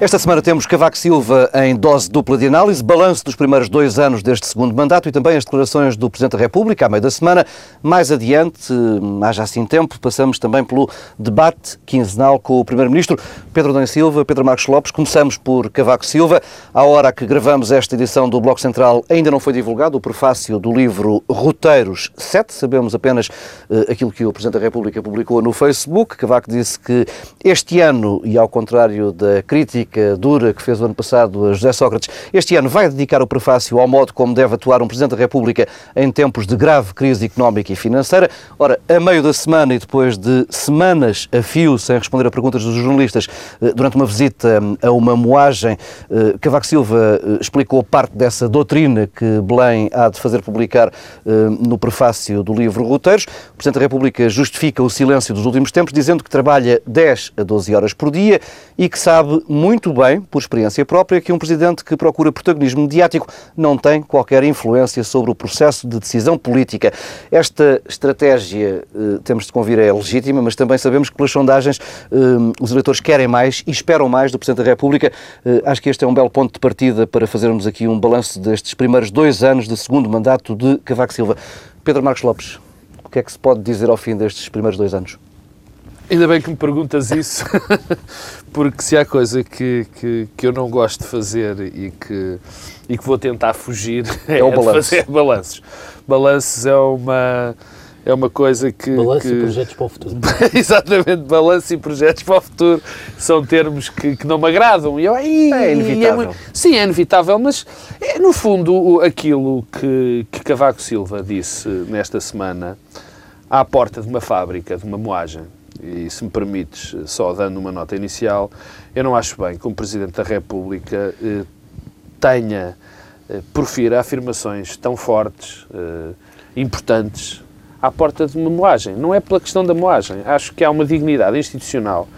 Esta semana temos Cavaco Silva em dose dupla de análise, balanço dos primeiros dois anos deste segundo mandato e também as declarações do Presidente da República à meio da semana. Mais adiante, haja assim tempo, passamos também pelo debate quinzenal com o Primeiro-Ministro Pedro Dom Silva, Pedro Marcos Lopes. Começamos por Cavaco Silva. À hora que gravamos esta edição do Bloco Central ainda não foi divulgado o prefácio do livro Roteiros 7. Sabemos apenas uh, aquilo que o Presidente da República publicou no Facebook. Cavaco disse que este ano, e ao contrário da crítica crítica dura que fez o ano passado José Sócrates, este ano vai dedicar o prefácio ao modo como deve atuar um Presidente da República em tempos de grave crise económica e financeira. Ora, a meio da semana e depois de semanas a fio sem responder a perguntas dos jornalistas, eh, durante uma visita hum, a uma moagem, eh, Cavaco Silva eh, explicou parte dessa doutrina que Belém há de fazer publicar no prefácio do livro Roteiros. O Presidente da República justifica o silêncio dos últimos tempos, dizendo que trabalha 10 a 12 horas por dia e que sabe muito muito bem, por experiência própria, que um presidente que procura protagonismo mediático não tem qualquer influência sobre o processo de decisão política. Esta estratégia, eh, temos de convir, é legítima, mas também sabemos que pelas sondagens eh, os eleitores querem mais e esperam mais do Presidente da República. Eh, acho que este é um belo ponto de partida para fazermos aqui um balanço destes primeiros dois anos de segundo mandato de Cavaco Silva. Pedro Marcos Lopes, o que é que se pode dizer ao fim destes primeiros dois anos? Ainda bem que me perguntas isso, porque se há coisa que, que, que, eu não gosto de fazer e que, e que vou tentar fugir é, é o balanço. fazer balanços. Balanços é uma, é uma coisa que. Balanço que... e projetos para o futuro. Exatamente, balanço e projetos para o futuro são termos que, que não me agradam. E eu, e, é inevitável. É, sim, é inevitável, mas é, no fundo aquilo que, que Cavaco Silva disse nesta semana à porta de uma fábrica, de uma moagem e se me permites, só dando uma nota inicial, eu não acho bem que um Presidente da República eh, tenha, eh, profira afirmações tão fortes, eh, importantes, à porta de uma moagem. Não é pela questão da moagem. Acho que há uma dignidade institucional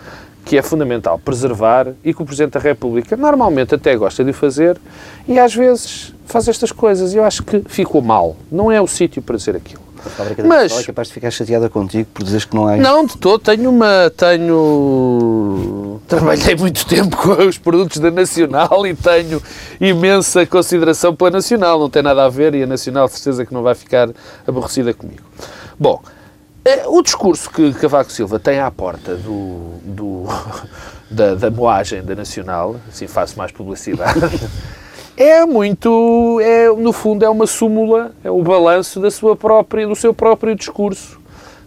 que é fundamental preservar e que o Presidente da República normalmente até gosta de fazer e às vezes faz estas coisas e eu acho que ficou mal. Não é o sítio para dizer aquilo. A fábrica Mas, é capaz de ficar chateada contigo por dizeres que não há. Não, de todo. Tenho uma. Tenho. Trabalhei muito tempo com os produtos da Nacional e tenho imensa consideração pela Nacional. Não tem nada a ver e a Nacional, certeza que não vai ficar aborrecida comigo. Bom, eh, o discurso que Cavaco Silva tem à porta do, do da, da moagem da Nacional, assim faço mais publicidade. É muito, é, no fundo, é uma súmula, é o balanço da sua própria, do seu próprio discurso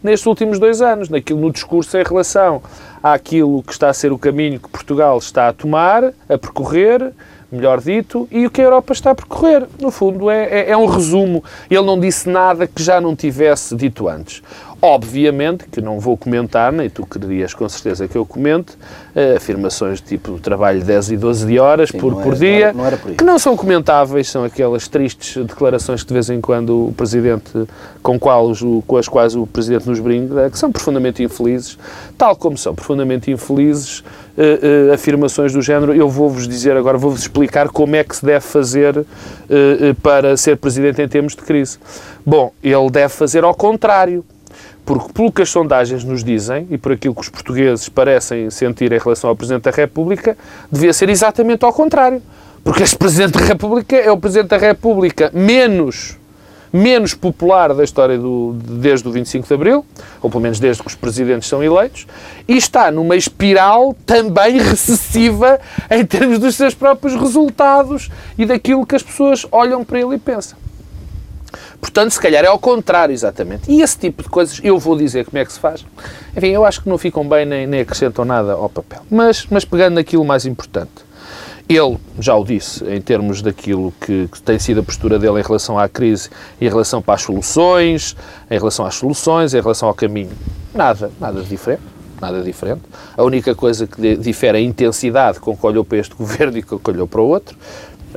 nestes últimos dois anos, naquilo no discurso em relação àquilo que está a ser o caminho que Portugal está a tomar, a percorrer, melhor dito, e o que a Europa está a percorrer. No fundo, é, é, é um resumo. Ele não disse nada que já não tivesse dito antes. Obviamente que não vou comentar, nem tu querias com certeza que eu comente, uh, afirmações de tipo trabalho de 10 e 12 de horas Sim, por, por era, dia, não era, não que não são comentáveis, são aquelas tristes declarações que de vez em quando o Presidente, com, qual, com as quais o Presidente nos brinda, que são profundamente infelizes, tal como são profundamente infelizes uh, uh, afirmações do género, eu vou-vos dizer agora, vou-vos explicar como é que se deve fazer para ser Presidente em termos de crise. Bom, ele deve fazer ao contrário porque, pelo que as sondagens nos dizem e por aquilo que os portugueses parecem sentir em relação ao Presidente da República, devia ser exatamente ao contrário. Porque este Presidente da República é o Presidente da República menos, menos popular da história do, desde o 25 de Abril, ou pelo menos desde que os presidentes são eleitos, e está numa espiral também recessiva em termos dos seus próprios resultados e daquilo que as pessoas olham para ele e pensam. Portanto, se calhar é ao contrário, exatamente. E esse tipo de coisas, eu vou dizer como é que se faz. Enfim, eu acho que não ficam bem nem, nem acrescentam nada ao papel. Mas, mas pegando naquilo mais importante. Ele já o disse em termos daquilo que, que, tem sido a postura dele em relação à crise, em relação para as soluções, em relação às soluções, em relação ao caminho. Nada, nada de diferente. Nada diferente. A única coisa que difere é a intensidade com que olhou para este governo e com que olhou para o outro.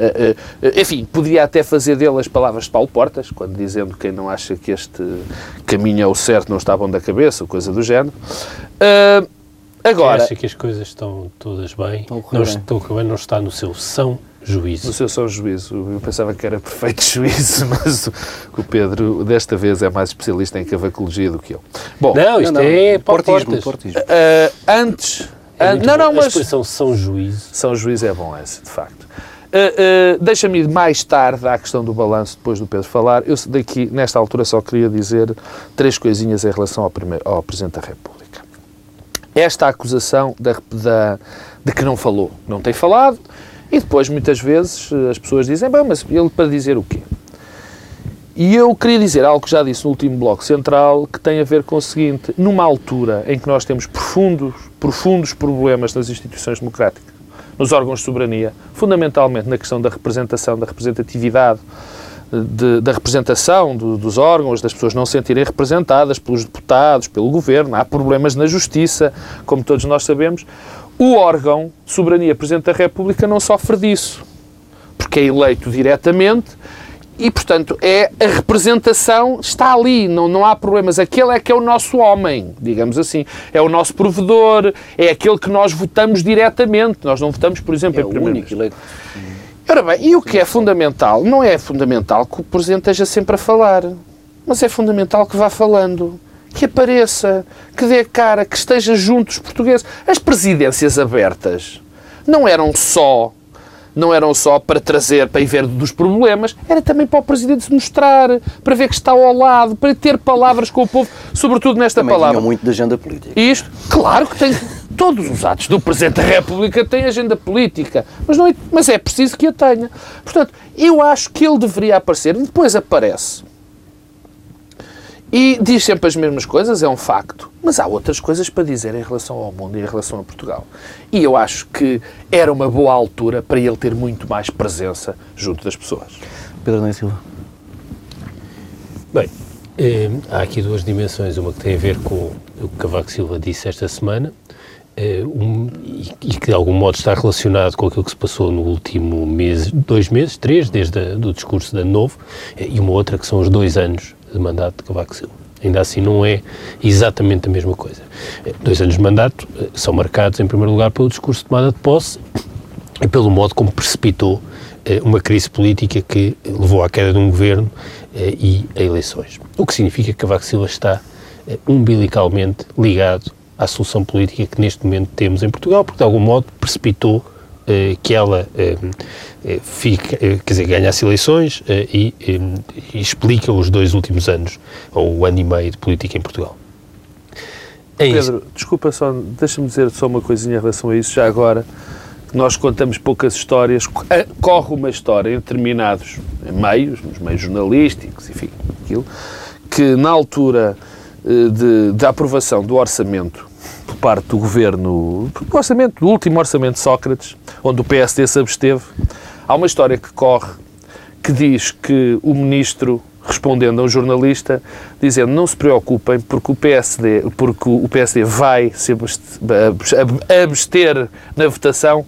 Eh, eh, enfim, poderia até fazer dele as palavras de Paulo Portas, quando dizendo que quem não acha que este caminho é o certo não está bom da cabeça, ou coisa do género. Uh, agora... Quem acha que as coisas estão todas bem, não, estão não está no seu são juízo. No seu são juízo. Eu pensava que era perfeito juízo, mas o Pedro, desta vez, é mais especialista em cavacologia do que eu. Bom, não, isto não, não. é portismo. portismo. Uh, antes É não, não, mas... A expressão São Juízo. São Juízo é bom esse, de facto. Uh, uh, Deixa-me ir mais tarde à questão do balanço, depois do Pedro falar. Eu daqui, nesta altura, só queria dizer três coisinhas em relação ao, primeiro, ao Presidente da República. Esta acusação da, da, de que não falou, não tem falado, e depois, muitas vezes, as pessoas dizem, bem, mas ele para dizer o quê? E eu queria dizer algo que já disse no último bloco central, que tem a ver com o seguinte: numa altura em que nós temos profundos, profundos problemas nas instituições democráticas, nos órgãos de soberania, fundamentalmente na questão da representação, da representatividade, de, da representação do, dos órgãos, das pessoas não se sentirem representadas pelos deputados, pelo governo, há problemas na justiça, como todos nós sabemos. O órgão de soberania Presidente da República não sofre disso, porque é eleito diretamente e, portanto, é a representação está ali, não, não há problemas. Aquele é que é o nosso homem, digamos assim. É o nosso provedor, é aquele que nós votamos diretamente. Nós não votamos, por exemplo, é em primeiro. Ora bem, e o que é fundamental? Não é fundamental que o Presidente esteja sempre a falar, mas é fundamental que vá falando, que apareça, que dê cara, que esteja junto dos portugueses. As presidências abertas não eram só não eram só para trazer, para ir ver dos problemas, era também para o Presidente se mostrar, para ver que está ao lado, para ter palavras com o povo, sobretudo nesta também palavra. muito de agenda política. Isto, claro que tem. Todos os atos do Presidente da República têm agenda política, mas, não é, mas é preciso que a tenha. Portanto, eu acho que ele deveria aparecer, e depois aparece. E diz sempre as mesmas coisas, é um facto. Mas há outras coisas para dizer em relação ao mundo e em relação a Portugal. E eu acho que era uma boa altura para ele ter muito mais presença junto das pessoas. Pedro Nunes Silva. Bem, eh, há aqui duas dimensões. Uma que tem a ver com o que Cavaco Silva disse esta semana eh, um, e, e, que de algum modo está relacionado com aquilo que se passou no último mês, dois meses, três, desde o discurso da Novo, eh, e uma outra que são os dois anos de mandato de Cavaco Silva. Ainda assim não é exatamente a mesma coisa. Eh, dois anos de mandato eh, são marcados, em primeiro lugar, pelo discurso de tomada de posse e pelo modo como precipitou eh, uma crise política que levou à queda de um governo e a eleições. O que significa que Cavaco Silva está umbilicalmente ligado à solução política que neste momento temos em Portugal, porque de algum modo precipitou que ela eh, fica, eh, quer dizer, ganha as eleições eh, e, explica os dois últimos anos, ou o ano e meio de política em Portugal. É Pedro, desculpa só, deixa-me dizer só uma coisinha em relação a isso, já agora, nós contamos poucas histórias, corre uma história em determinados meios, nos meios jornalísticos, enfim, aquilo, que na altura de, de aprovação do orçamento por parte do governo, do orçamento, do último orçamento de Sócrates, onde o PSD se absteve, Há uma história que corre que diz que o ministro respondendo a um jornalista, dizendo não se preocupem porque o PSD, porque o PSD vai se abster na votação,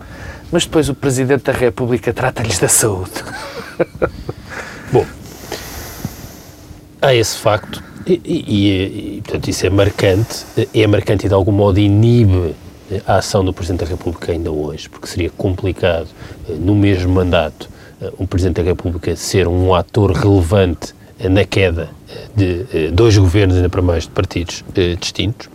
mas depois o Presidente da República trata-lhes da saúde. Bom, há esse facto e, e, e, portanto, isso é marcante, é marcante e de algum modo inibe a ação do Presidente da República ainda hoje, porque seria complicado, eh, no mesmo mandato, eh, um Presidente da República ser um ator relevante eh, na queda de dois governos, ainda para mais de partidos distintos.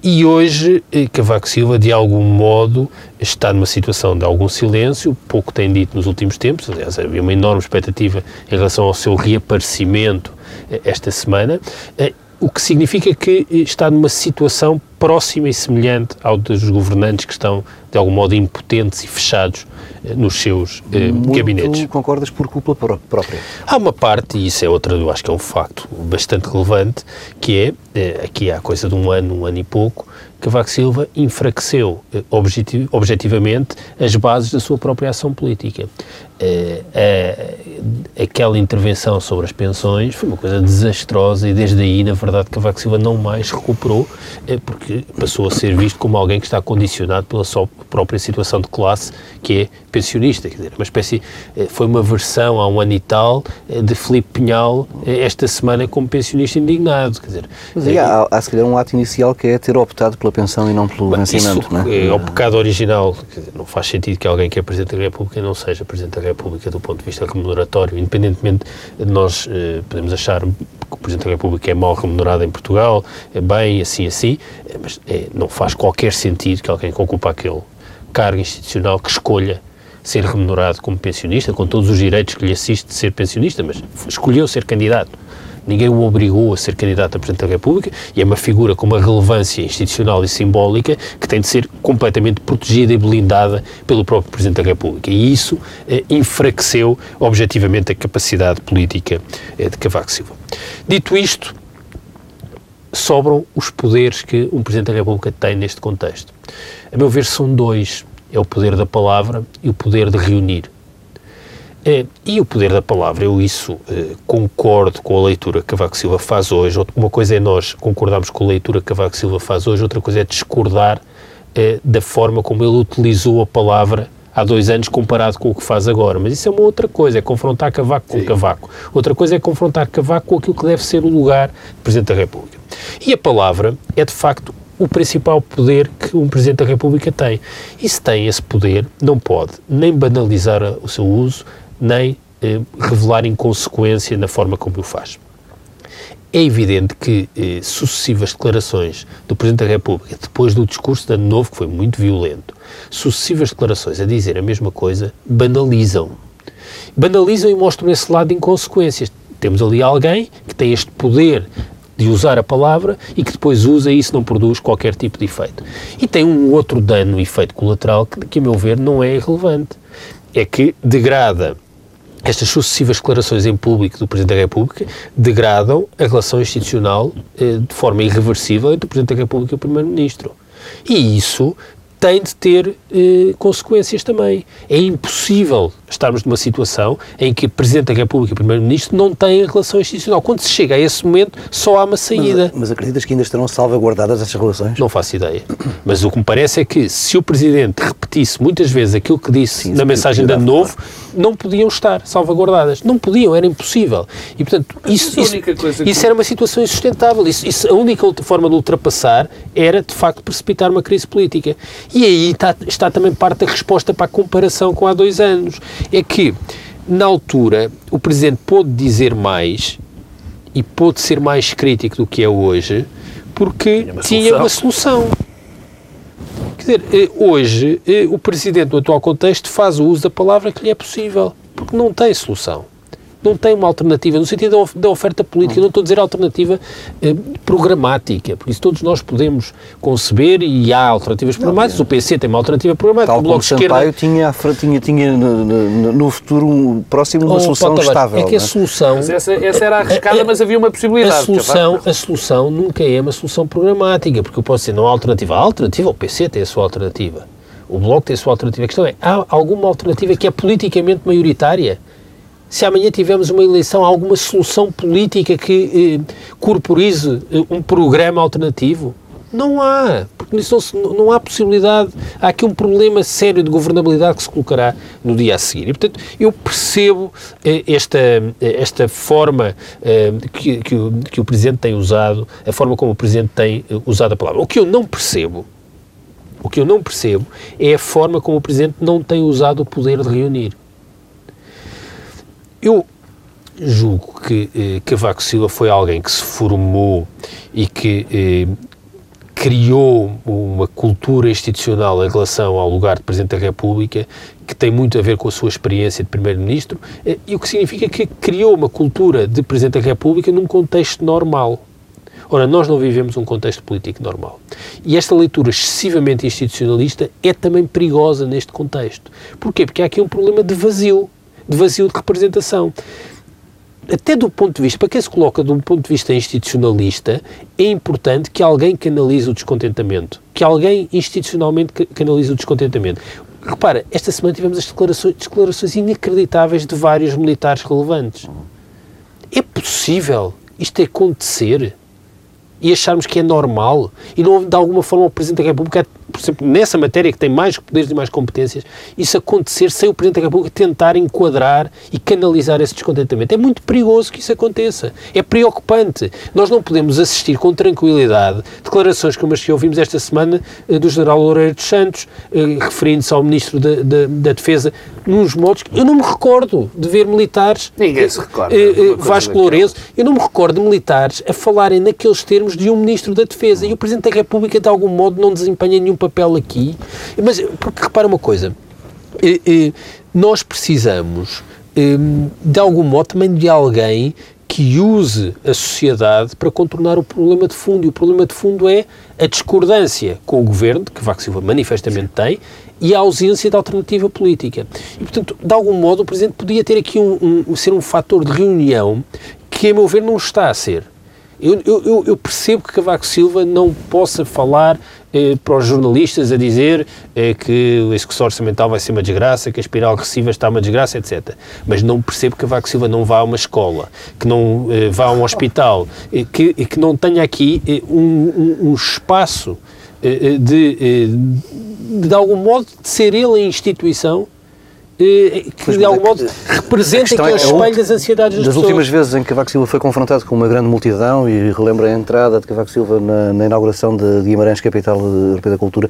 E hoje, Cavaco Silva, de algum modo, está numa situação de algum silêncio, pouco tem dito nos últimos tempos, aliás, havia uma enorme expectativa em relação ao seu reaparecimento esta semana, o que significa que está numa situação próxima e semelhante ao dos governantes que estão, de algum modo, impotentes e fechados eh, nos seus eh, Muito gabinetes. concordas por culpa própria? Há uma parte, e isso é outra, eu acho que é um facto bastante relevante, que é, eh, aqui há coisa de um ano, um ano e pouco, Cavaco Silva enfraqueceu eh, objetiv objetivamente as bases da sua própria ação política. Eh, eh, aquela intervenção sobre as pensões foi uma coisa desastrosa e desde aí, na verdade, Cavaco Silva não mais recuperou, porque passou a ser visto como alguém que está condicionado pela sua própria situação de classe, que é pensionista. Quer dizer, uma espécie, foi uma versão há um ano e tal de Filipe Pinhal esta semana como pensionista indignado. Quer dizer, Mas aí, há, há se calhar um ato inicial que é ter optado pela pensão e não pelo vencimento, não é? É o pecado original. Não faz sentido que alguém que é Presidente da República não seja Presidente da República do ponto de vista remuneratório, independentemente de nós eh, podemos achar que o Presidente da República é mal remunerado em Portugal, é bem, assim, assim, eh, mas é, não faz qualquer sentido que alguém que ocupa aquele cargo institucional que escolha ser remunerado como pensionista, com todos os direitos que lhe assiste de ser pensionista, mas escolheu ser candidato. Ninguém o obrigou a ser candidato a Presidente da República e é uma figura com uma relevância institucional e simbólica que tem de ser completamente protegida e blindada pelo próprio Presidente da República. E isso eh, enfraqueceu objetivamente a capacidade política eh, de Cavaco Silva. Dito isto, sobram os poderes que um Presidente da República tem neste contexto. A meu ver, são dois é o poder da palavra e o poder de reunir. É, e o poder da palavra, eu isso é, concordo com a leitura que Cavaco Silva faz hoje. Uma coisa é nós concordarmos com a leitura que Cavaco Silva faz hoje, outra coisa é discordar é, da forma como ele utilizou a palavra há dois anos comparado com o que faz agora. Mas isso é uma outra coisa, é confrontar Cavaco com Sim. Cavaco. Outra coisa é confrontar Cavaco com aquilo que deve ser o lugar do Presidente da República. E a palavra é, de facto, o principal poder que um Presidente da República tem. E se tem esse poder, não pode nem banalizar o seu uso, nem eh, revelar inconsequência na forma como o faz. É evidente que eh, sucessivas declarações do Presidente da República, depois do discurso Ano Novo, que foi muito violento, sucessivas declarações a dizer a mesma coisa, banalizam. Banalizam e mostram esse lado de inconsequências. Temos ali alguém que tem este poder de usar a palavra e que depois usa e isso não produz qualquer tipo de efeito. E tem um outro dano, efeito colateral, que, que a meu ver não é irrelevante. É que degrada estas sucessivas declarações em público do Presidente da República degradam a relação institucional eh, de forma irreversível entre o Presidente da República e o Primeiro-Ministro. E isso tem de ter eh, consequências também. É impossível estarmos numa situação em que Presidente da República e Primeiro-Ministro não têm relação institucional. Quando se chega a esse momento, só há uma saída. Mas, mas acreditas que ainda estarão salvaguardadas essas relações? Não faço ideia. Mas o que me parece é que se o Presidente repetisse muitas vezes aquilo que disse Sim, na mensagem de Ano Novo, não podiam estar salvaguardadas. Não podiam, era impossível. E, portanto, isso, isso, isso era uma situação insustentável. Isso, isso, a única forma de ultrapassar era, de facto, precipitar uma crise política. E aí está, está também parte da resposta para a comparação com há dois anos. É que, na altura, o Presidente pôde dizer mais e pôde ser mais crítico do que é hoje, porque tinha uma tinha Uma solução. Quer dizer, eh, hoje eh, o Presidente, no atual contexto, faz o uso da palavra que lhe é possível, porque não tem solução não tem uma alternativa, no sentido da oferta política, não estou a dizer alternativa eh, programática, porque isso todos nós podemos conceber e há alternativas programáticas, o PC tem uma alternativa programática, Tal o Bloco como Esquerda... tinha, tinha, tinha no, no futuro próximo uma oh, solução estável. É que a é? solução... Mas essa, essa era arriscada, mas havia uma possibilidade. A solução, a solução nunca é uma solução programática, porque eu posso dizer, não há alternativa. Há alternativa, o PC tem a sua alternativa. O Bloco tem a sua alternativa. A questão é, há alguma alternativa que é politicamente maioritária? Se amanhã tivermos uma eleição, alguma solução política que eh, corporize eh, um programa alternativo? Não há, porque não, não há possibilidade, há aqui um problema sério de governabilidade que se colocará no dia a seguir. E, portanto, eu percebo eh, esta, eh, esta forma eh, que, que, o, que o Presidente tem usado, a forma como o Presidente tem eh, usado a palavra. O que eu não percebo, o que eu não percebo é a forma como o Presidente não tem usado o poder de reunir. Eu julgo que eh, Cavaco Silva foi alguém que se formou e que eh, criou uma cultura institucional em relação ao lugar de Presidente da República que tem muito a ver com a sua experiência de Primeiro-Ministro eh, e o que significa que criou uma cultura de Presidente da República num contexto normal. Ora, nós não vivemos um contexto político normal. E esta leitura excessivamente institucionalista é também perigosa neste contexto. Porquê? Porque há aqui um problema de vazio de vazio de representação. Até do ponto de vista, para quem se coloca de um ponto de vista institucionalista, é importante que alguém canalize o descontentamento, que alguém institucionalmente canalize o descontentamento. Repara, esta semana tivemos as declarações, declarações inacreditáveis de vários militares relevantes. É possível isto acontecer? E acharmos que é normal? E não, de alguma forma, o Presidente da República por exemplo, nessa matéria que tem mais poderes e mais competências, isso acontecer sem o Presidente da República tentar enquadrar e canalizar esse descontentamento. É muito perigoso que isso aconteça. É preocupante. Nós não podemos assistir com tranquilidade declarações como as que ouvimos esta semana eh, do General Loureiro dos Santos, eh, referindo-se ao Ministro da, da, da, Defesa, nos modos que eu não me recordo de ver militares. Ninguém se recorda. Eh, Vasco Lourenço, eu não me recordo de militares a falarem naqueles termos de um Ministro da Defesa. E o Presidente da República, de algum modo, não desempenha nenhum papel aqui. Mas, porque repara uma coisa, nós precisamos, de algum modo, também de alguém que use a sociedade para contornar o problema de fundo. E o problema de fundo é a discordância com o governo, que Vaco Silva manifestamente tem, e a ausência de alternativa política. E, portanto, de algum modo, o Presidente podia ter aqui um, um ser um fator de reunião que, a meu ver, não está a ser. Eu, eu, eu, percebo que Cavaco Silva não possa falar eh, para os jornalistas a dizer eh, que o execução orçamental vai ser uma desgraça, que a espiral agressiva está uma desgraça, etc. Mas não percebo que Cavaco Silva não vá a uma escola, que não eh, vá a um hospital, que, que não tenha aqui um, um, um, espaço de, de, de algum modo, de ser ele a instituição que pois, de algum é modo representa aquele é, espelho das ansiedades das, das últimas vezes em que Cavaco Silva foi confrontado com uma grande multidão e relembra a entrada de Cavaco Silva na, na inauguração de Guimarães, capital europeia da cultura,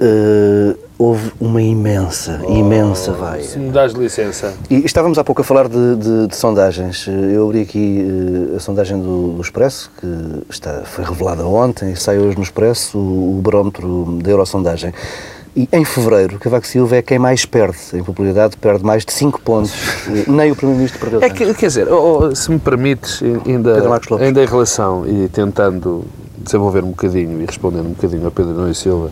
uh, houve uma imensa, oh, imensa vaia. Se me dás licença. E estávamos há pouco a falar de, de, de sondagens. Eu abri aqui uh, a sondagem do, do, Expresso, que está, foi revelada ontem, e sai hoje no Expresso o, o barómetro da Eurosondagem. E em fevereiro, Cavaco Silva é quem mais perde em popularidade, perde mais de 5 pontos. Nem o Primeiro-Ministro perdeu. É que, quer dizer, oh, oh, se me permites, ainda, ainda em relação e tentando desenvolver um bocadinho e respondendo um bocadinho ao Pedro Nunes Silva,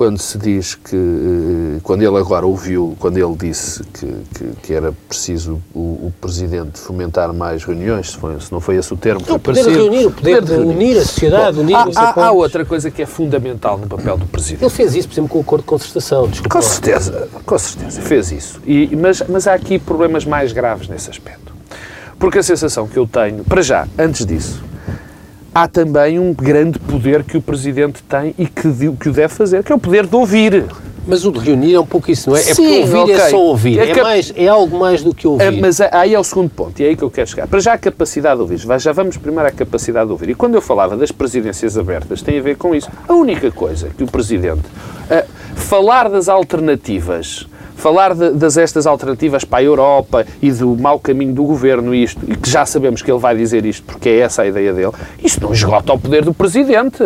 quando se diz que, eh, quando ele agora ouviu, quando ele disse que, que, que era preciso o, o, Presidente fomentar mais reuniões, se, foi, se, não foi esse o termo, o poder de reunir, o poder, poder de, de unir a sociedade, Bom, unir há, há, há, outra coisa que é fundamental no papel do Presidente. Ele fez isso, por exemplo, com o acordo de concertação, desculpa. Com certeza, com certeza, fez isso. E, mas, mas há aqui problemas mais graves nesse aspecto. Porque a sensação que eu tenho, para já, antes disso, há também um grande poder que o Presidente tem e que, que o deve fazer, que é o poder de ouvir. Mas o de reunir é um pouco isso, não é? é Sim, é porque ouvir okay. é só ouvir, é, é, mais, é algo mais do que ouvir. É, mas aí é o segundo ponto, e é aí que eu quero chegar. Para já a capacidade de ouvir, já vamos primeiro à capacidade de ouvir. E quando eu falava das presidências abertas, tem a ver com isso. A única coisa que o Presidente, uh, falar das alternativas falar de, das estas alternativas para a Europa e do mau caminho do governo, isto, e que já sabemos que ele vai dizer isto porque é essa a ideia dele, isto não esgota o poder do presidente.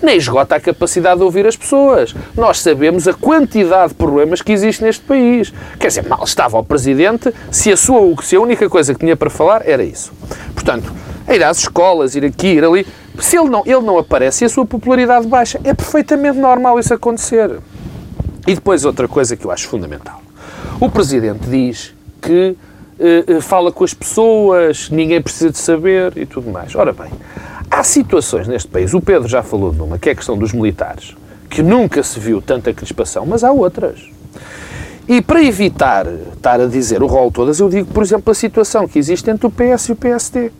Nem esgota a capacidade de ouvir as pessoas. Nós sabemos a quantidade de problemas que existe neste país. Quer dizer, mal estava o presidente se a, sua, se a única coisa que tinha para falar era isso. Portanto, ir às escolas, ir aqui, ir ali. Se ele não, ele não aparece e a sua popularidade baixa, é perfeitamente normal isso acontecer. E depois outra coisa que eu acho fundamental. O Presidente diz que uh, fala com as pessoas, ninguém precisa de saber e tudo mais. Ora bem, há situações neste país, o Pedro já falou de uma, que é a questão dos militares, que nunca se viu tanta crispação, mas há outras. E para evitar estar a dizer o rol todas, eu digo, por exemplo, a situação que existe entre o PS e o PSD.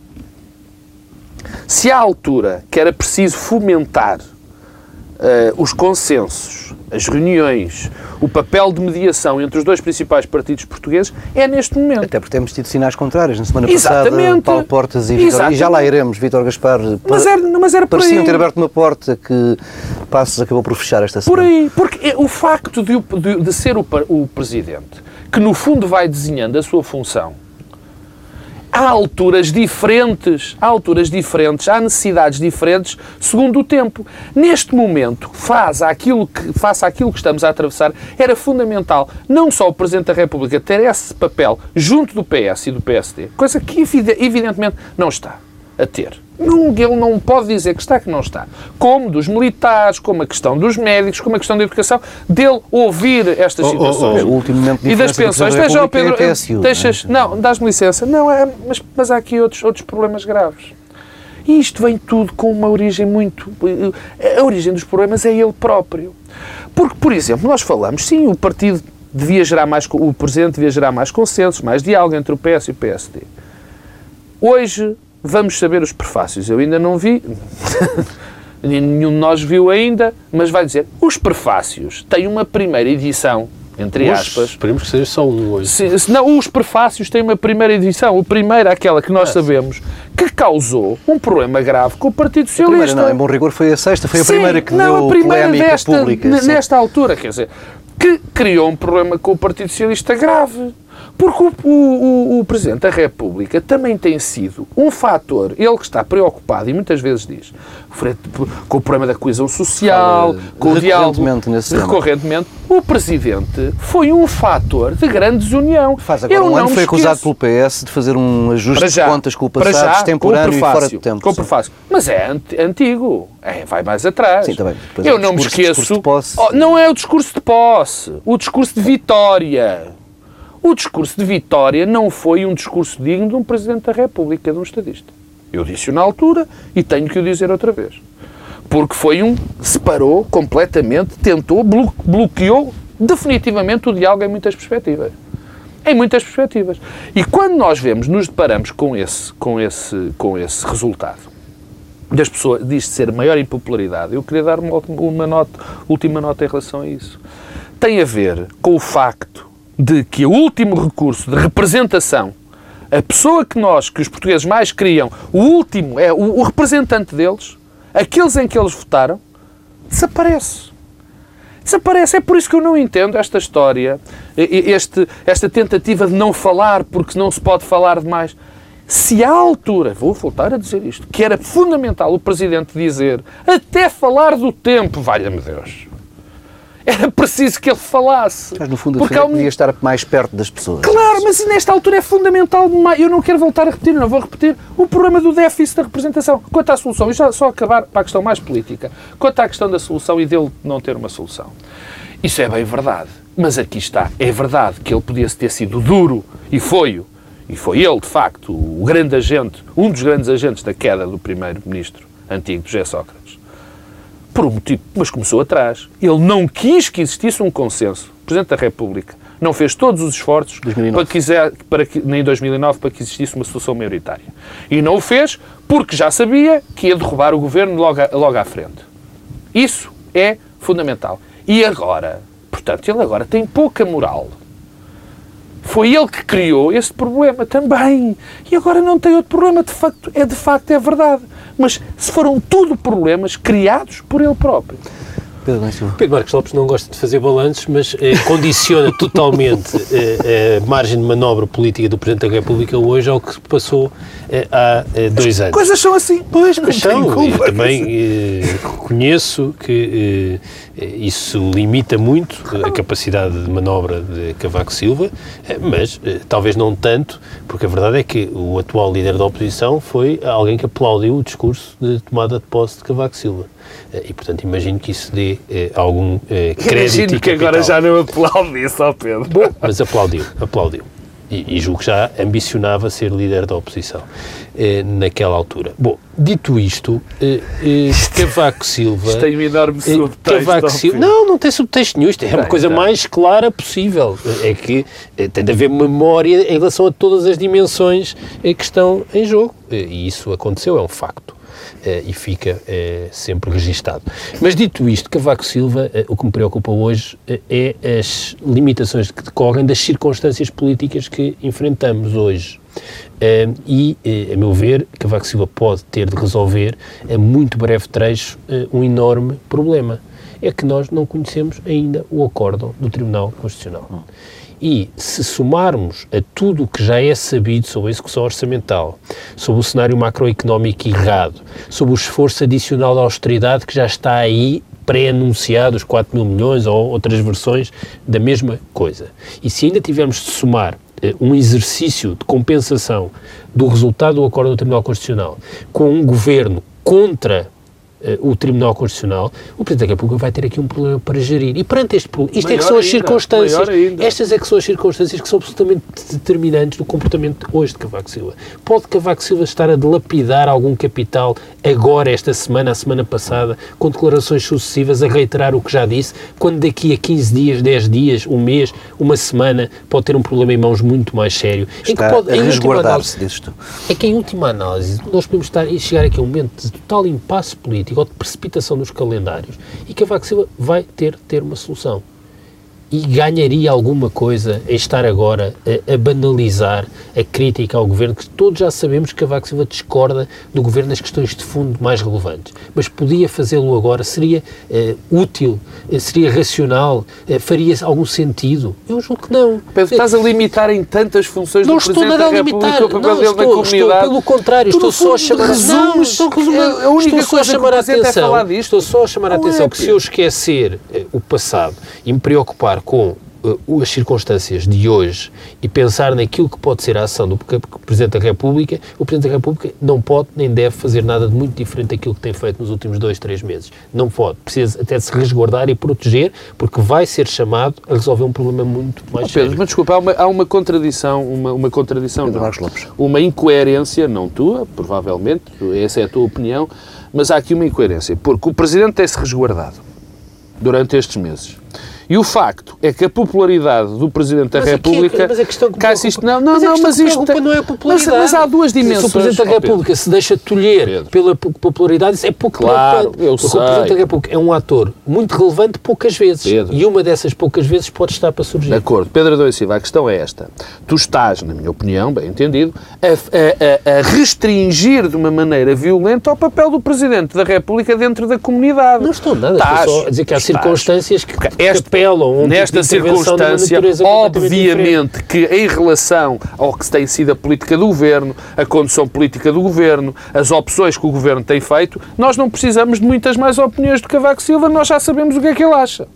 Se à altura que era preciso fomentar uh, os consensos, as reuniões, o papel de mediação entre os dois principais partidos portugueses é neste momento. Até porque temos tido sinais contrários. Na semana Exatamente. passada, Paulo Portas e, Vitor, e já lá iremos, Vítor Gaspar, mas era, mas era pareciam ter aberto uma porta que Passos acabou por fechar esta semana. Por aí, porque o facto de, de, de ser o, o Presidente, que no fundo vai desenhando a sua função, há alturas diferentes, há alturas diferentes, há necessidades diferentes segundo o tempo. Neste momento, face àquilo que, face àquilo que estamos a atravessar, era fundamental não só o Presidente da República ter esse papel junto do PS e do PSD, coisa que evidentemente não está a ter. Não, ele não pode dizer que está, que não está. Como dos militares, como a questão dos médicos, como a questão da educação, dele ouvir estas oh, situações. Oh, oh, e das pensões. Veja, Pedro, é TSU, deixas, não, não dás-me licença. Não, é, mas, mas há aqui outros, outros problemas graves. E isto vem tudo com uma origem muito. A origem dos problemas é ele próprio. Porque, por exemplo, nós falamos, sim, o partido devia gerar mais. O Presidente devia gerar mais consensos, mais diálogo entre o PS e o PSD. Hoje, Vamos saber os prefácios. Eu ainda não vi. nenhum de nós viu ainda, mas vai dizer, os prefácios têm uma primeira edição, entre aspas, Esperemos que seja só um hoje. se, se não, os prefácios têm uma primeira edição. O primeiro, aquela que nós sabemos, que causou um problema grave com o Partido A primeira, Socialista. não, em bom rigor, foi a sexta, foi a Sim, primeira que não, deu a primeira polémica desta, pública. nesta altura, quer dizer, que criou um problema com o Partido Socialista grave. Porque o, o- o- Presidente da República também tem sido um fator, ele que está preocupado e muitas vezes diz, com o problema da coesão social, Fala com o diálogo, recorrentemente nesse tema. recorrentemente, o Presidente foi um fator de grande desunião. Faz agora Eu um não ano me foi acusado esqueço. pelo PS de fazer um ajuste já, de contas com o passado, já, extemporâneo e fora de tempo. Com o sim. prefácio. Mas é anti- antigo. É, vai mais atrás. Sim, também. Depois é Eu o não me discurso- esqueço. de posse. Oh, não é o discurso de posse. O discurso de vitória. O discurso de vitória não foi um discurso digno de um Presidente da República, de um estadista. Eu disse-o na altura e tenho que o dizer outra vez. Porque foi um. separou completamente, tentou, blo- bloqueou definitivamente o diálogo em muitas perspectivas em muitas perspectivas. E quando nós vemos, nos deparamos com esse, com esse, com esse resultado, das pessoas, diz ser maior impopularidade, eu queria dar uma, uma nota, última nota em relação a isso. Tem a ver com o facto de que o último recurso de representação, a pessoa que nós, que os portugueses mais queriam, o último, é o, o representante deles, aqueles em que eles votaram, desaparece desaparece. É por isso que eu não entendo esta história, este, esta tentativa de não falar porque não se pode falar demais. Se à altura, vou voltar a dizer isto, que era fundamental o Presidente dizer, até falar do tempo, valha-me Deus, era preciso que ele falasse. Mas, no fundo, Porque um- podia estar mais perto das pessoas. Claro, mas nesta altura é fundamental. Eu não quero voltar a repetir, não vou repetir o problema do déficit da representação. Quanto à solução, e já só acabar para a questão mais política, quanto à questão da solução e dele não ter uma solução. Isso é bem verdade. Mas aqui está. É verdade que ele podia ter sido duro e foi-o. E foi ele, de facto, o grande agente, um dos grandes agentes da queda do primeiro-ministro antigo, José Sócrates por um motivo, mas começou atrás. Ele não quis que existisse um consenso. O Presidente da República não fez todos os esforços 2009. para que, quiser- para que, em 2009 para que existisse uma solução maioritária. E não o fez porque já sabia que ia derrubar o governo logo, a- logo à frente. Isso é fundamental. E agora, portanto, ele agora tem pouca moral. Foi ele que criou esse problema também. E agora não tem outro problema. De facto, é de facto é verdade. Mas se foram tudo problemas criados por ele próprio. Pedro Nunes Silva. Pedro Marcos Lopes não gosta de fazer balanços, mas eh, condiciona totalmente eh, a margem de manobra política do Presidente da República hoje ao que se passou eh, há eh, dois anos. Coisas são assim. Pois, Mas tem são, eu também eh, reconheço que eh, isso limita muito a capacidade de manobra de Cavaco Silva, eh, mas eh, talvez não tanto, porque a verdade é que o atual líder da oposição foi alguém que aplaudiu o discurso de tomada de posse de Cavaco Silva. Eh, E, portanto, imagino que isso dê eh, algum eh, crédito Imagino que agora já não aplaude isso ao Pedro. Bom, mas aplaudiu, aplaudiu. E, e julgo que já ambicionava ser líder da oposição naquela altura. Bom, dito isto, eh, eh, Cavaco Silva... Isto tem um enorme subtexto. Cavaco Silva... Não, não tem subtexto nenhum. Isto é uma coisa tem. mais clara possível. É que eh, tem de haver memória em relação a todas as dimensões que estão em jogo. E isso aconteceu, é um facto. Eh, e fica eh, sempre registado. Mas dito isto, Cavaco Silva, eh, o que me preocupa hoje é as limitações que decorrem das circunstâncias políticas que enfrentamos hoje. E, a meu ver, Cavaco Silva pode ter de resolver a muito breve trecho um enorme problema. É que nós não conhecemos ainda o acórdão do Tribunal Constitucional. E se somarmos a tudo o que já é sabido sobre a execução orçamental, sobre o cenário macroeconómico errado, sobre o esforço adicional de austeridade que já está aí pré-anunciado, os 4 mil milhões ou outras versões da mesma coisa, e se ainda tivermos de somar eh, um exercício de compensação do resultado do acordo do Tribunal Constitucional com um governo contra o Tribunal Constitucional, o Presidente da República vai ter aqui um problema para gerir. E perante este problema, isto é que Maior são as ainda, circunstâncias, maior estas é que são as circunstâncias que são absolutamente determinantes do comportamento hoje de Cavaco Silva. Pode Cavaco Silva estar a dilapidar algum capital agora, esta semana, a semana passada, com declarações sucessivas, a reiterar o que já disse, quando daqui a 15 dias, 10 dias, um mês, uma semana, pode ter um problema em mãos muito mais sério. em que Está pode, a resguardar-se, tu. é que, em última análise, nós podemos estar, chegar aqui a um momento de total impasse político política ou de precipitação dos calendários e Cavaco Silva vai ter ter uma solução e ganharia alguma coisa em estar agora a, a, banalizar a crítica ao governo, que todos já sabemos que Cavaco Silva discorda do governo nas questões de fundo mais relevantes. Mas podia fazê-lo agora, seria uh, útil, uh, seria racional, uh, faria algum sentido? Eu julgo que não. Pedro, estás a limitar em tantas funções não do Presidente da República o papel não, dele estou, na comunidade? Estou, pelo contrário, estou só a chamar resumes, não, estou, a, a única estou coisa só a chamar que a atenção, é atenção, falar disto. estou só a chamar a Não atenção é, que se eu esquecer o passado e me preocupar com uh, as circunstâncias de hoje e pensar naquilo que pode ser a ação do Presidente da República, o Presidente da República não pode nem deve fazer nada de muito diferente daquilo que tem feito nos últimos dois, três meses. Não pode. Precisa até se resguardar e proteger, porque vai ser chamado a resolver um problema muito mais oh, Pedro, sério. mas desculpa, há uma, há uma contradição, uma, uma contradição, Pedro não, Marcos Lopes. uma incoerência, não tua, provavelmente, essa é a tua opinião, mas há aqui uma incoerência, porque o Presidente tem-se resguardado durante estes meses. E o facto é que a popularidade do Presidente da Mas aqui- República. mas a questão que preocupa- isto, não, não, mas não, mas isto. preocupa não é a mas, popularidade. mas há duas dimensões. Se o Presidente da. República se deixa tolher Pedro. pela po- popularidade, isso é pouco Claro, eu porque sei. o Presidente da República é um ator muito relevante poucas vezes. Pedro. E uma dessas poucas vezes pode estar para surgir. De acordo. Pedro Adão Silva, a questão é esta. Tu estás, na minha opinião, bem entendido, a, a- a- a restringir de uma maneira violenta o papel do Presidente da República dentro da comunidade. Não estou nada, Estás, estou só a dizer que há estás. circunstâncias que, Esta- apelam tipo Nesta circunstância, obviamente que em relação ao que tem sido a política do Governo, a condução política do Governo, as opções que o Governo tem feito, nós não precisamos de muitas mais opiniões do Cavaco Silva, nós já sabemos o que é que ele acha.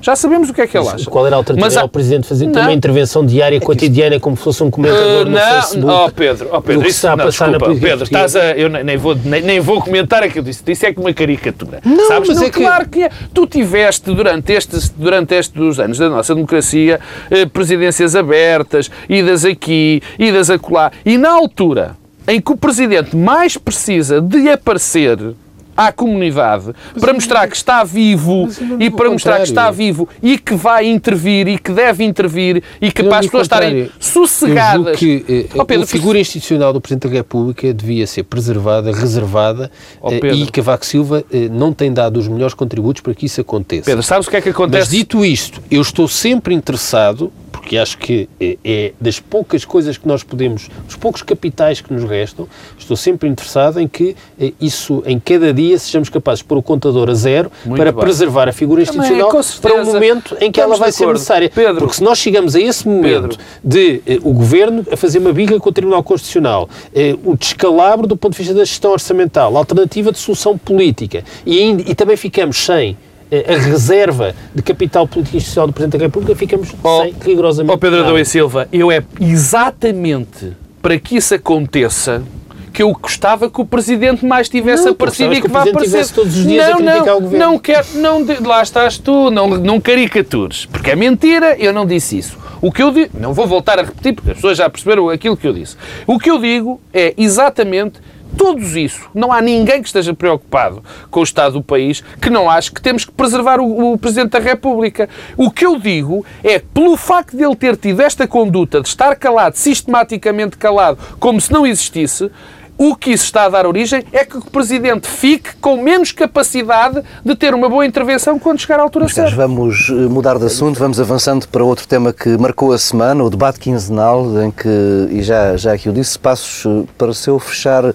Já sabemos o que é que ele acha. Qual era a alternativa Mas há- ao Presidente fazer Não. uma intervenção diária, cotidiana, como se fosse um comentador Uh, no não, Facebook? oh Pedro, oh Pedro, que isso, está a não, passar na desculpa, Pedro, estás a, eu nem, nem vou, nem, nem vou comentar aquilo que disse, disse é que uma caricatura. Não, Sabes? mas não, é que- claro que é. Tu tiveste durante estes, durante estes anos da nossa democracia eh, presidências abertas, idas aqui, idas acolá, e na altura em que o presidente mais precisa de aparecer à comunidade para mostrar que está vivo Mas e para mostrar que está contrário. vivo e que vai intervir e que deve intervir e que Eu para as pessoas contrário. estarem sossegadas. Que Oh, Pedro, a figura institucional do Presidente da República devia ser preservada, reservada Oh, e Cavaco Silva eh, não tem dado os melhores contributos para que isso aconteça. Pedro, sabes o que é que Mas acontece? dito isto, eu estou sempre interessado, porque acho que é, é das poucas coisas que nós podemos, dos poucos capitais que nos restam, estou sempre interessado em que eh, isso, em cada dia, sejamos capazes de pôr o contador a zero Muito para bem. preservar a figura Também, institucional para o momento em que ela vai ser necessária. Pedro. Porque se nós chegamos a esse momento Pedro. de eh, o Governo a fazer uma biga com o Tribunal Constitucional, eh, o descalabro do ponto de vista da gestão orçamental, a alternativa de solução política, e, e também ficamos sem a reserva de capital político e institucional do Presidente da República, ficamos Oh, sem rigorosamente Ó Pedro nada. Adão e Silva, eu é exatamente para que isso aconteça que eu gostava que o Presidente mais tivesse Não, aparecido e que vá aparecer. todos os dias não, não, o Governo. Não quero, não, lá estás tu, não, não caricatures, porque é mentira, eu não disse isso. O que eu digo, não vou voltar a repetir, porque as pessoas já perceberam aquilo que eu disse. O que eu digo é exatamente todos isso. Não há ninguém que esteja preocupado com o estado do país que não ache que temos que preservar o, o Presidente da República. O que eu digo é que, pelo facto de ele ter tido esta conduta de estar calado, sistematicamente calado, como se não existisse, o que isso está a dar origem é que o Presidente fique com menos capacidade de ter uma boa intervenção quando chegar à altura caros, certa. vamos eh, mudar de assunto, vamos avançando para outro tema que marcou a semana, o debate quinzenal, em que, e já, já aqui o disse, Passos eh, pareceu fechar eh,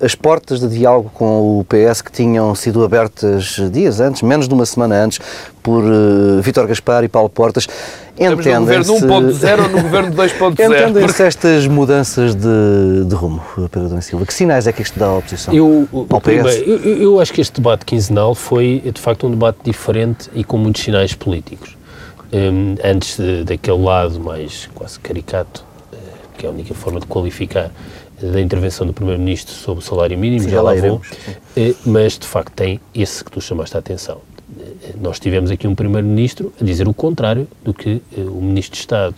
as portas de diálogo com o PS que tinham sido abertas dias antes, menos de uma semana antes, por eh, Vítor Gaspar e Paulo Portas. Estamos no governo Entendem-se- 1.0 ou no governo 2.0? Entendem-se Porque- estas mudanças de, de rumo, Pedro e Silva? Que sinais é que isto dá à oposição? Eu, o- Ao PS? eu, eu- eu acho que este debate quinzenal foi, de facto, um debate diferente e com muitos sinais políticos. Hum, antes de- daquele lado mais quase caricato, eh, que é a única forma de qualificar, eh, da intervenção do Primeiro-Ministro sobre o salário mínimo, Sim, já lá vou, Eh, mas de facto tem esse que tu chamaste a atenção. Eh, Nós tivemos aqui um Primeiro-Ministro a dizer o contrário do que eh, o Ministro de Estado,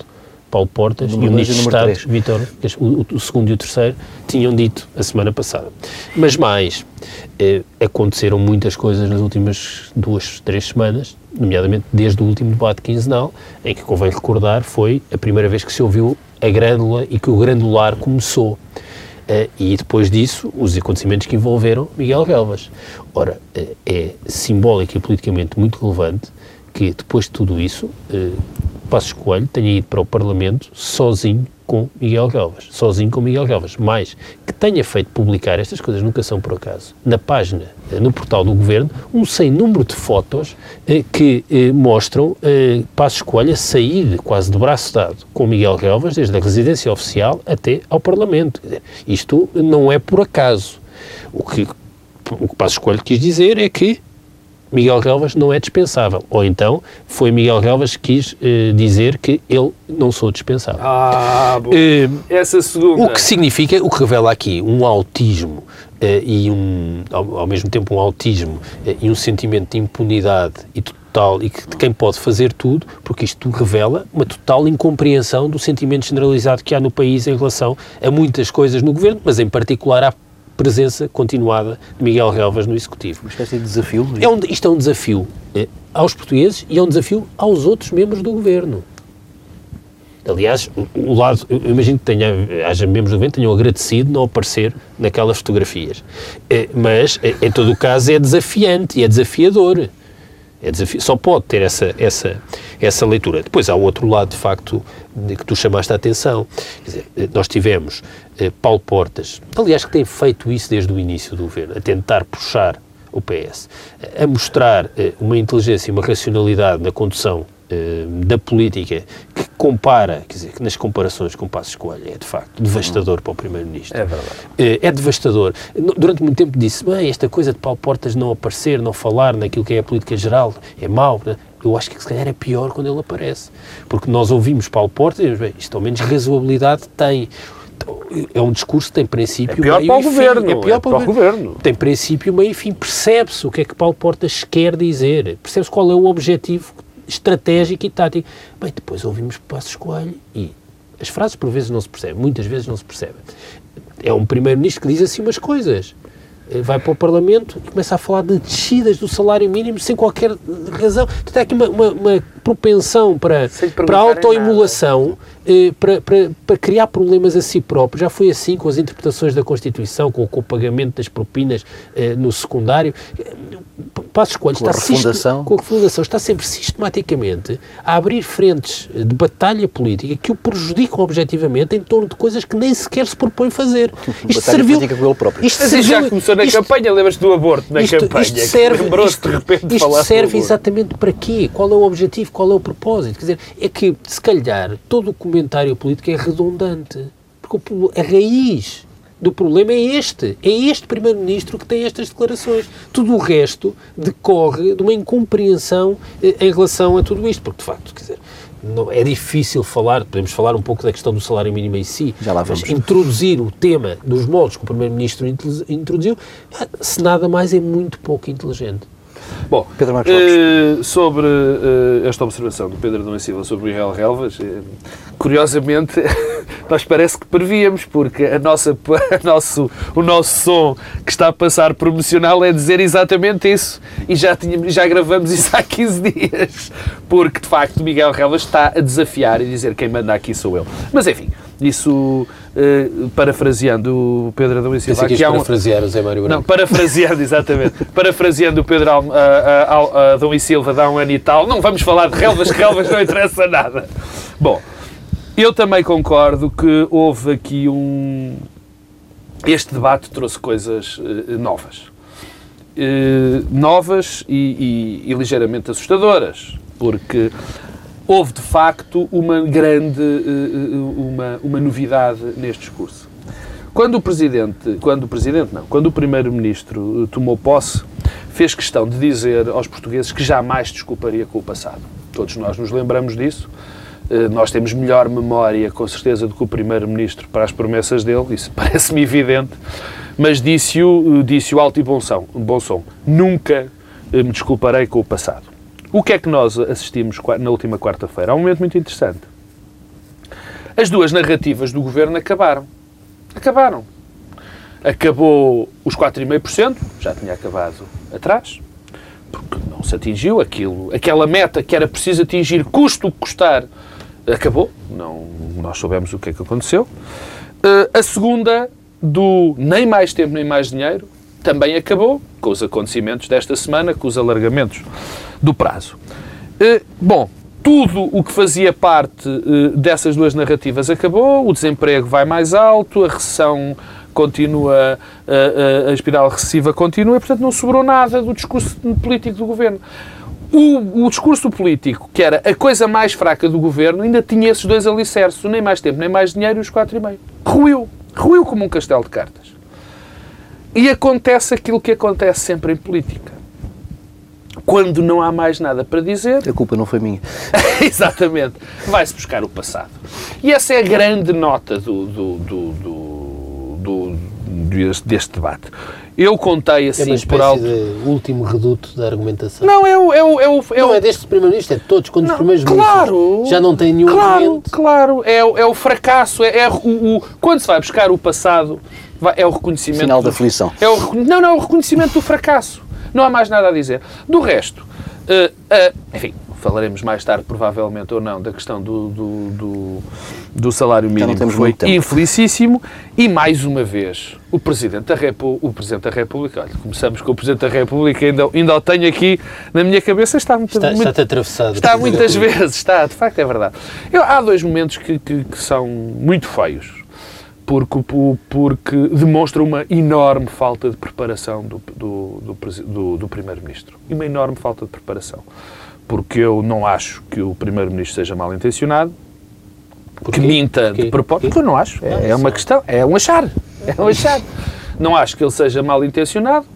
Paulo Portas, e o Número Ministro de número Estado, três. Vítor, o, o- segundo e o terceiro, tinham dito a semana passada. Mas mais, eh, aconteceram muitas coisas nas últimas duas, três semanas, nomeadamente desde o último debate quinzenal, em que convém recordar foi a primeira vez que se ouviu a grândula e que o grandular começou. Uh, e depois disso, os acontecimentos que envolveram Miguel Relvas. Ora, uh, é simbólico e politicamente muito relevante que depois de tudo isso, uh, Passos Coelho tenha ido para o Parlamento sozinho com Miguel Galvas, sozinho com Miguel Galvas, mas que tenha feito publicar, estas coisas nunca são por acaso, na página, eh, no portal do Governo, um sem número de fotos eh, que eh, mostram eh, Passos Coelho a sair quase de braço dado com Miguel Galvas, desde a residência oficial até ao Parlamento. Isto não é por acaso. O que, o que Passos Coelho quis dizer é que Miguel Relvas não é dispensável. Ou então foi Miguel Relvas que quis uh, dizer que ele não sou dispensável. Ah, bom. Uh, Essa segunda. O que significa, o que revela aqui um autismo uh, e um, ao, ao, mesmo tempo um autismo e um sentimento de impunidade e total e que, de quem pode fazer tudo, porque isto revela uma total incompreensão do sentimento generalizado que há no país em relação a muitas coisas no governo, mas em particular à presença continuada de Miguel Relvas no Executivo. Uma espécie de desafio? É um, isto é um desafio é, aos portugueses e é um desafio aos outros membros do Governo. Aliás, o lado, eu imagino que tenha, haja membros do governo tenham agradecido não aparecer naquelas fotografias. É, mas, é, em todo o caso, é desafiante e é desafiador. É desafio, só pode ter essa, essa, essa leitura. Depois há o outro lado, de facto, de que tu chamaste a atenção. Dizer, nós tivemos eh, Paulo Portas, aliás, que tem feito isso desde o início do governo, a tentar puxar o PS, a mostrar eh, uma inteligência e uma racionalidade na condução eh, da política que compara, quer dizer, que nas comparações com Passos Coelho é de facto devastador para o Primeiro-Ministro. É verdade. É, é devastador. Durante muito tempo disse, bem, esta coisa de Paulo Portas não aparecer, não falar naquilo que é a política geral é mau. Né? Eu acho que se calhar é pior quando ele aparece. Porque nós ouvimos Paulo Portas e dizemos, bem, isto ao menos razoabilidade tem é um discurso que tem princípio, é pior meio para o e fim. governo. É pior é para, o governo. governo. Tem princípio, meio e fim. Percebe-se o que é que Paulo Portas quer dizer. Percebe-se qual é o objetivo estratégico e tático. Bem, depois ouvimos Passos Coelho e as frases por vezes não se percebem, muitas vezes não se percebem. É um primeiro-ministro que diz assim umas coisas, eh, vai para o Parlamento e começa a falar de descidas do salário mínimo sem qualquer razão. Tem aqui uma, uma, uma propensão para, para autoimulação, eh, para, para, para, criar problemas a si próprio. Já foi assim com as interpretações da Constituição, com, com o pagamento das propinas eh, no secundário. Passos Coelho com está, refundação. com a refundação, está sempre sistematicamente a abrir frentes de batalha política que o prejudicam objetivamente em torno de coisas que nem sequer se propõe fazer. Isto serviu, política com ele próprio. Isto serviu, já começou na isto, campanha, lembras-te do aborto na isto, campanha? Isto serve, isto, de repente isto serve exatamente para quê? Qual é o objetivo? Qual é o propósito? Quer dizer, é que, se calhar, todo o comentário político é redundante. Porque a raiz do problema é este. É este Primeiro-Ministro que tem estas declarações. Tudo o resto decorre de uma incompreensão eh, em relação a tudo isto. Porque, de facto, quer dizer, não, é difícil falar, podemos falar um pouco da questão do salário mínimo em si, Já lá vamos. mas introduzir o tema dos moldes que o Primeiro-Ministro introduziu, se nada mais é muito pouco inteligente. Bom, Pedro Marcos uh, sobre uh, esta observação do Pedro Adão Silva sobre Miguel Relvas, uh, curiosamente, nós parece que prevíamos, porque a nossa, a nosso, o nosso som que está a passar promocional é dizer exatamente isso. E já, tínhamos, já gravamos isso há 15 dias. Porque, de facto, Miguel Relvas está a desafiar e dizer quem manda aqui sou eu. Mas, enfim, isso, uh, parafraseando o Pedro Adão e Silva... que, que há um... parafrasear o Zé Mário Branco. Não, parafraseando, exatamente. parafraseando o Pedro uh, Adão e Silva dá um ano e tal. Não vamos falar de relvas, que relvas não interessa nada. Bom, eu também concordo que houve aqui um... Este debate trouxe coisas uh, novas. Uh, novas e, e, e ligeiramente assustadoras, porque houve de facto uma grande eh, eh, uma, uma novidade neste discurso. Quando o presidente, quando o presidente não, quando o primeiro-ministro eh, tomou posse, fez questão de dizer aos portugueses que jamais desculparia com o passado. Todos nós nos lembramos disso. Nós temos melhor memória, com certeza, do que o primeiro-ministro para as promessas dele, isso parece-me evidente, mas disse-o disse alto e bom som, bom som. Nunca me desculparei com o passado. O que é que nós assistimos na última quarta-feira? Há um momento muito interessante. As duas narrativas do governo acabaram. Acabaram. Acabou os 4,5%, já tinha acabado atrás, porque não se atingiu aquilo, aquela meta que era preciso atingir, custo o que custar, acabou. Não, nós soubemos o que é que aconteceu. Uh, a segunda do nem mais tempo nem mais dinheiro também acabou com os acontecimentos desta semana, com os alargamentos do prazo. Eh, bom, tudo o que fazia parte eh, dessas duas narrativas acabou, o desemprego vai mais alto, a recessão continua, a, a, espiral recessiva continua, portanto não sobrou nada do discurso político do governo. O, o, discurso político, que era a coisa mais fraca do governo, ainda tinha esses dois alicerces, nem mais tempo, nem mais dinheiro, e os quatro e meio. Ruiu. Ruiu como um castelo de cartas. E acontece aquilo que acontece sempre em política. Quando não há mais nada para dizer. A culpa não foi minha. Exatamente. Vai-se buscar o passado. E essa é a grande nota do, do, do, do, deste, deste debate. Eu contei assim é uma por alto. de último reduto da argumentação. Não, é o. É o, é o, é não é deste Primeiro-Ministro, é de todos. Quando não, os primeiros claro, já não têm nenhum claro, argumento. Claro, é, é o fracasso. É, é o, o, quando se vai buscar o passado, é o reconhecimento. Final da aflição. É o, não, não, é o reconhecimento do fracasso. Não há mais nada a dizer. Do resto, uh, uh, enfim, falaremos mais tarde, provavelmente ou não, da questão do, do, do, do salário mínimo, que foi infelicíssimo. E, mais uma vez, o Presidente da, Repu o Presidente da República, olha, começamos com o Presidente da República, ainda, ainda o tenho aqui na minha cabeça, está muito... Está, muito, está atravessado. Está muitas vezes, está, de facto é verdade. Eu, há dois momentos que, que, que são muito feios porque, porque demonstra uma enorme falta de preparação do, do, do, do Primeiro-Ministro. E uma enorme falta de preparação porque eu não acho que o Primeiro-Ministro seja mal intencionado, que minta Porquê? de propósito. Porque eu não acho. É, é, uma questão, é um achar. É um achar. Não acho que ele seja mal intencionado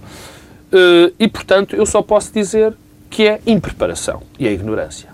uh, e, portanto, eu só posso dizer que é impreparação e é ignorância.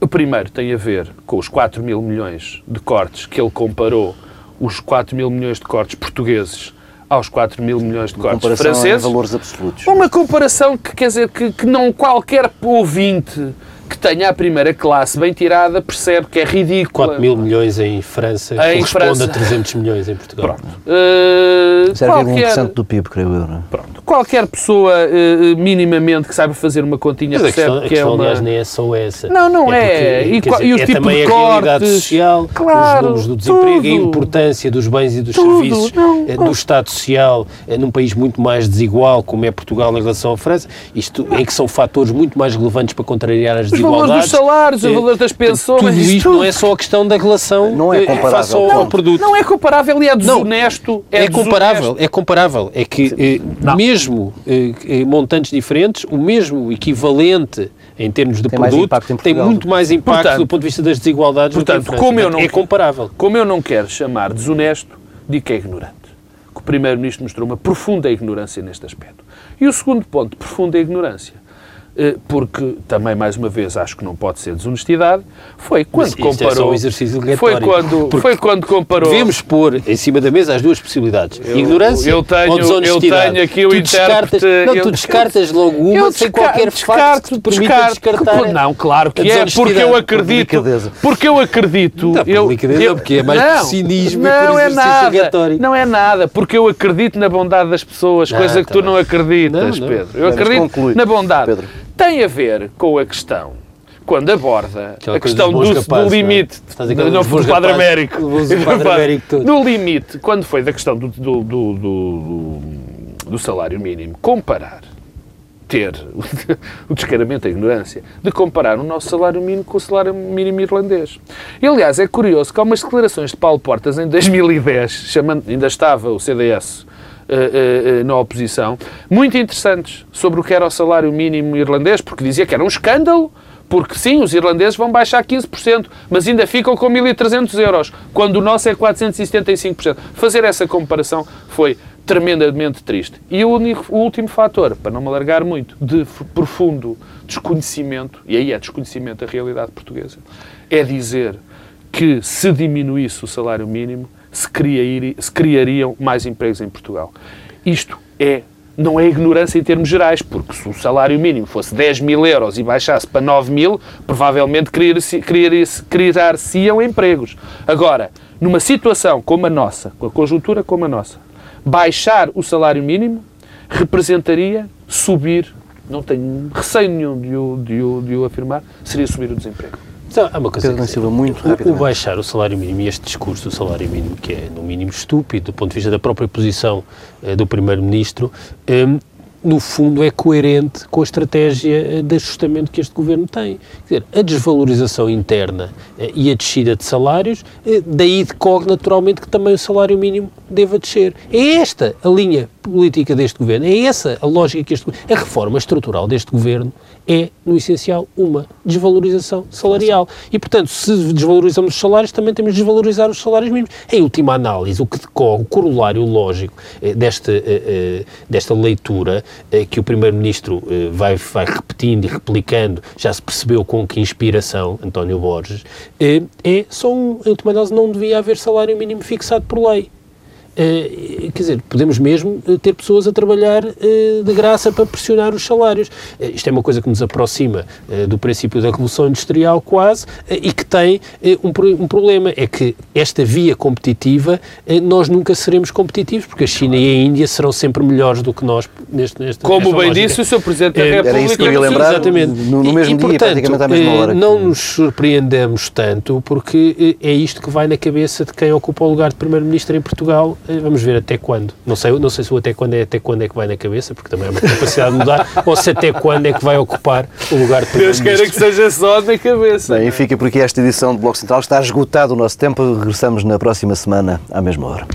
O primeiro tem a ver com os 4 mil milhões de cortes que ele comparou, os 4 mil milhões de cortes portugueses aos 4 mil milhões de cortes franceses. Em valores absolutos. Uma comparação que quer dizer que, que não qualquer ouvinte que tenha a primeira classe bem tirada percebe que é ridículo. 4 mil milhões em França em corresponde França. a 300 milhões em Portugal. Pronto. Uh, 0,1% do PIB, creio eu. Não é? Pronto. Qualquer pessoa uh, minimamente que saiba fazer uma continha Mas percebe a questão, que a questão, é uma... aliás, nem é só essa. Não, não é. é. Porque, e, dizer, e os é tipos também de a realidade social, claro, os números do desemprego, tudo. a importância dos bens e dos Tudo, serviços, não, eh, do Estado Social, num país muito mais desigual como é Portugal em relação à França, isto em que são fatores muito mais relevantes para contrariar as os desigualdades. valores dos salários, os Eh, valores das pensões... Tudo isto tudo. não é só a questão da relação Não é comparável, face ao, ao produto. Não é comparável e é desonesto. É, desonesto. comparável, é comparável. É que Não. Mesmo eh, montantes diferentes, o mesmo equivalente em termos de Tem produto tem muito mais impacto Portanto- do ponto de vista das desigualdades Portanto, como eu não- é comparável. Como eu não quero chamar desonesto, digo que é ignorante. Que o Primeiro-Ministro mostrou uma profunda ignorância neste aspecto. E o segundo ponto, profunda ignorância, porque também, mais uma vez, acho que não pode ser desonestidade, foi quando é comparou... um exercício foi, quando, foi quando comparou... Devemos pôr em cima da mesa as duas possibilidades. Ignorância eu tenho- ou desonestidade. eu tenho aqui o tu descartas, Não, eu- tu descartas logo uma Eu sem qualquer facto que te permita descartar. Não, claro que é, porque eu acredito. Porque eu acredito. Não, eu, delicadeza eu, não, porque é mais não, cinismo não é nada. Não é nada, porque eu acredito na bondade das pessoas, Ah, coisa que tá tu não acreditas, Não, não. Pedro. Eu acredito na bondade. Tem a ver com a questão. Quando aborda Aquela a questão do, bons rapazes, do não é? limite, Estás aquela não foi do quadro américo, do quadro américo todo. no limite, quando foi da questão do, do, do, do, do salário mínimo, comparar ter o descaramento, a ignorância, de comparar o nosso salário mínimo com o salário mínimo irlandês. E, aliás, é curioso que há umas declarações de Paulo Portas em 2010, chamando, ainda estava o CDS eh, eh, na oposição, muito interessantes sobre o que era o salário mínimo irlandês, porque dizia que era um escândalo, porque sim, os irlandeses vão baixar 15%, mas ainda ficam com 1.300 euros, quando o nosso é 475%. Fazer essa comparação foi tremendamente triste. E o, único- o último fator, para não me alargar muito, de profundo desconhecimento, e aí é desconhecimento da realidade portuguesa, é dizer que se diminuísse o salário mínimo, se, criaria- se criariam mais empregos em Portugal. Isto é, não é ignorância em termos gerais, porque se o salário mínimo fosse 10 mil euros e baixasse para 9 mil, provavelmente criar-se- criar-se- criar-se-iam empregos. Agora, numa situação como a nossa, com a conjuntura como a nossa, baixar o salário mínimo representaria subir, não tenho receio nenhum de o, de o- de o afirmar, seria subir o desemprego. Então, há uma coisa Pedro Silva, muito o, o baixar o salário mínimo e este discurso do salário mínimo, que é no mínimo estúpido do ponto de vista da própria posição eh, do Primeiro-Ministro, eh, no fundo é coerente com a estratégia eh, de ajustamento que este Governo tem. Quer dizer, a desvalorização interna e a descida de salários, daí decorre naturalmente que também o salário mínimo deva descer. É esta a linha política deste Governo, é essa a lógica que este A reforma estrutural deste Governo é, no essencial, uma desvalorização salarial. E, portanto, se desvalorizamos os salários, também temos de desvalorizar os salários mínimos. Em última análise, o que decorre, o corolário lógico eh, desta, eh, eh, desta leitura que o Primeiro-Ministro vai, vai repetindo e replicando, já se percebeu com que inspiração, António Borges, é só um, em última análise, não devia haver salário mínimo fixado por lei. Eh, quer dizer, podemos mesmo eh, ter pessoas a trabalhar eh, de graça para pressionar os salários. Eh, isto é uma coisa que nos aproxima do princípio da Revolução Industrial quase e que tem um, um problema, é que esta via competitiva nós nunca seremos competitivos porque a China e a Índia serão sempre melhores do que nós neste, neste Como bem lógica. disse o Sr. Presidente da República. Era isso que eu ia lembrar. Exatamente. no- no mesmo e, dia, portanto, praticamente à mesma hora Não nos surpreendemos tanto, porque é isto que vai na cabeça de quem ocupa o lugar de Primeiro-Ministro em Portugal. Eh, Vamos ver até quando. Não sei, não sei se o até quando é até quando é que vai na cabeça, porque também há uma capacidade de mudar, ou se até quando é que vai ocupar o lugar de Deus queira que seja só na cabeça. Bem, e fica por aqui esta edição do Bloco Central. Está esgotado o nosso tempo. Regressamos na próxima semana, à mesma hora.